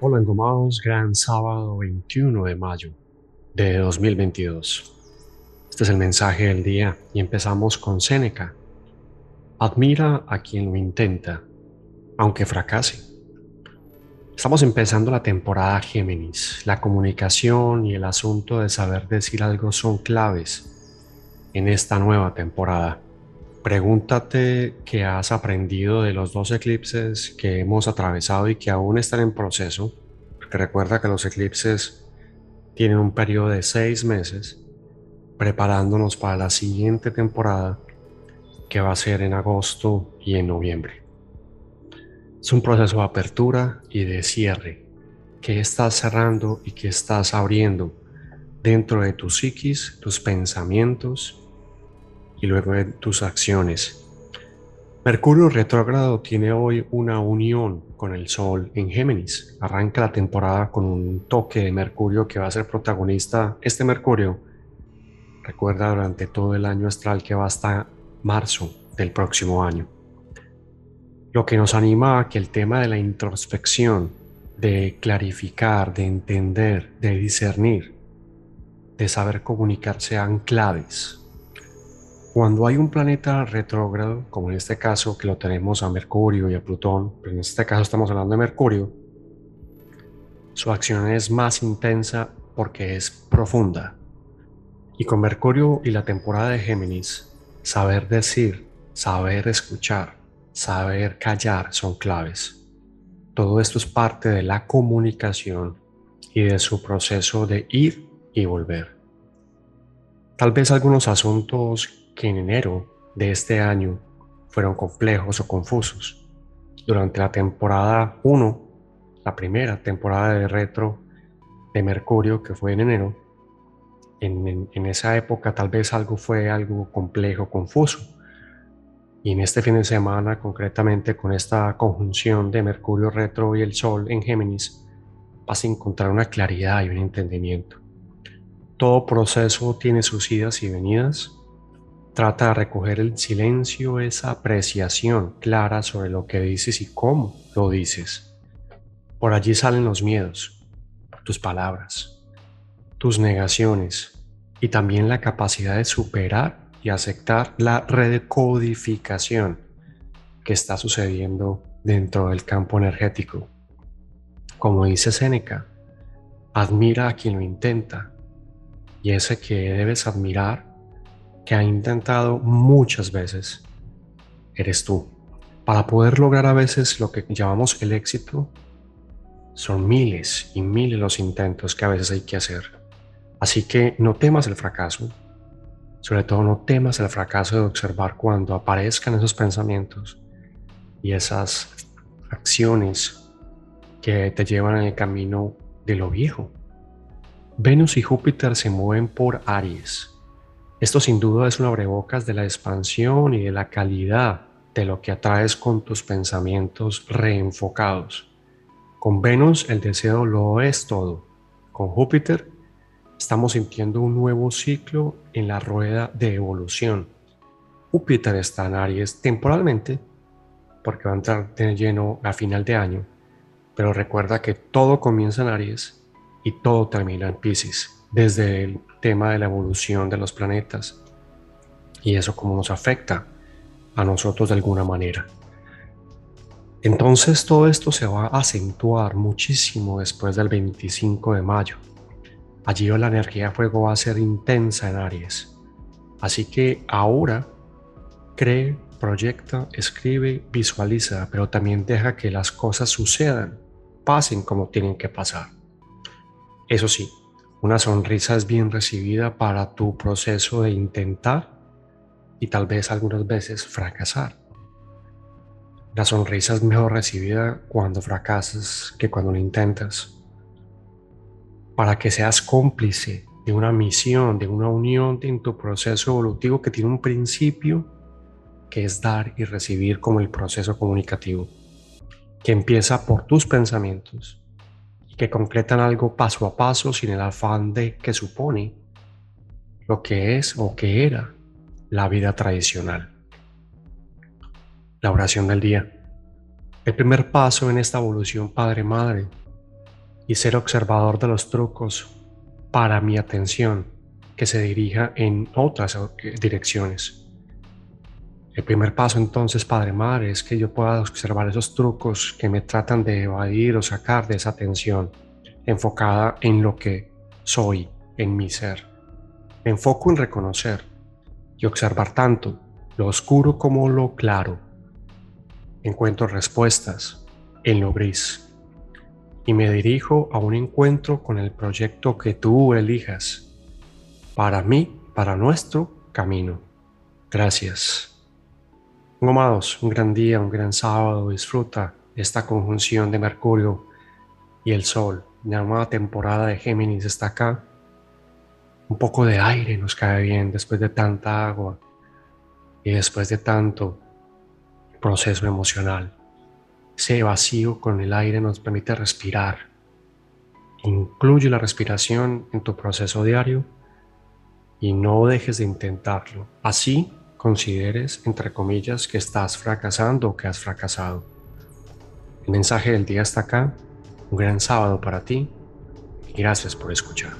Hola engomados, gran sábado 21 de mayo de 2022. Este es el mensaje del día y empezamos con Séneca. Admira a quien lo intenta, aunque fracase. Estamos empezando la temporada Géminis. La comunicación y el asunto de saber decir algo son claves en esta nueva temporada. Pregúntate qué has aprendido de los dos eclipses que hemos atravesado y que aún están en proceso, porque recuerda que los eclipses tienen un periodo de seis meses preparándonos para la siguiente temporada que va a ser en agosto y en noviembre. Es un proceso de apertura y de cierre que estás cerrando y que estás abriendo dentro de tu psiquis, tus pensamientos y luego de tus acciones. Mercurio retrógrado tiene hoy una unión con el Sol en Géminis. Arranca la temporada con un toque de Mercurio que va a ser protagonista. Este Mercurio, recuerda, durante todo el año astral que va hasta marzo del próximo año. Lo que nos anima a que el tema de la introspección, de clarificar, de entender, de discernir, de saber comunicar sean claves cuando hay un planeta retrógrado, como en este caso que lo tenemos a Mercurio y a Plutón, pero en este caso estamos hablando de Mercurio, su acción es más intensa porque es profunda. Y con Mercurio y la temporada de Géminis, saber decir, saber escuchar, saber callar son claves. Todo esto es parte de la comunicación y de su proceso de ir y volver. Tal vez algunos asuntos que en enero de este año fueron complejos o confusos. Durante la temporada 1, la primera temporada de retro de Mercurio, que fue en enero, en, esa época tal vez algo fue algo complejo, confuso. Y en este fin de semana, concretamente con esta conjunción de Mercurio retro y el Sol en Géminis, vas a encontrar una claridad y un entendimiento. Todo proceso tiene sus idas y venidas, Trata de recoger el silencio, esa apreciación clara sobre lo que dices y cómo lo dices. Por allí salen los miedos, tus palabras, tus negaciones y también la capacidad de superar y aceptar la recodificación que está sucediendo dentro del campo energético. Como dice Séneca, admira a quien lo intenta y ese que debes admirar que ha intentado muchas veces eres tú. Para poder lograr a veces lo que llamamos el éxito, son miles y miles los intentos que a veces hay que hacer. Así que no temas el fracaso, sobre todo no temas el fracaso de observar cuando aparezcan esos pensamientos y esas acciones que te llevan en el camino de lo viejo. Venus y Júpiter se mueven por Aries, esto sin duda es un abrebocas de la expansión y de la calidad de lo que atraes con tus pensamientos reenfocados. Con Venus el deseo lo es todo. Con Júpiter estamos sintiendo un nuevo ciclo en la rueda de evolución. Júpiter está en Aries temporalmente porque va a entrar de lleno a final de año, pero recuerda que todo comienza en Aries y todo termina en Pisces desde el tema de la evolución de los planetas y eso cómo nos afecta a nosotros de alguna manera. Entonces todo esto se va a acentuar muchísimo después del 25 de mayo. Allí la energía de fuego va a ser intensa en Aries. Así que ahora cree, proyecta, escribe, visualiza, pero también deja que las cosas sucedan, pasen como tienen que pasar. Eso sí, una sonrisa es bien recibida para tu proceso de intentar y tal vez algunas veces fracasar. La sonrisa es mejor recibida cuando fracasas que cuando lo intentas. Para que seas cómplice de una misión, de una unión en tu proceso evolutivo que tiene un principio que es dar y recibir como el proceso comunicativo, que empieza por tus pensamientos que concretan algo paso a paso sin el afán de que supone lo que es o que era la vida tradicional. La oración del día. El primer paso en esta evolución Padre-Madre y ser observador de los trucos para mi atención que se dirija en otras eh, direcciones. El primer paso entonces, Padre Madre, es que yo pueda observar esos trucos que me tratan de evadir o sacar de esa atención enfocada en lo que soy, en mi ser. Me enfoco en reconocer y observar tanto lo oscuro como lo claro. Encuentro respuestas en lo gris y me dirijo a un encuentro con el proyecto que tú elijas para mí, para nuestro camino. Gracias. Amados, un gran día, un gran sábado. Disfruta esta conjunción de Mercurio y el Sol. La nueva temporada de Géminis está acá. Un poco de aire nos cae bien después de tanta agua y después de tanto proceso emocional. Ese vacío con el aire nos permite respirar. Incluye la respiración en tu proceso diario y no dejes de intentarlo. Así consideres, entre comillas, que estás fracasando o que has fracasado. El mensaje del día está acá. Un gran sábado para ti y gracias por escuchar.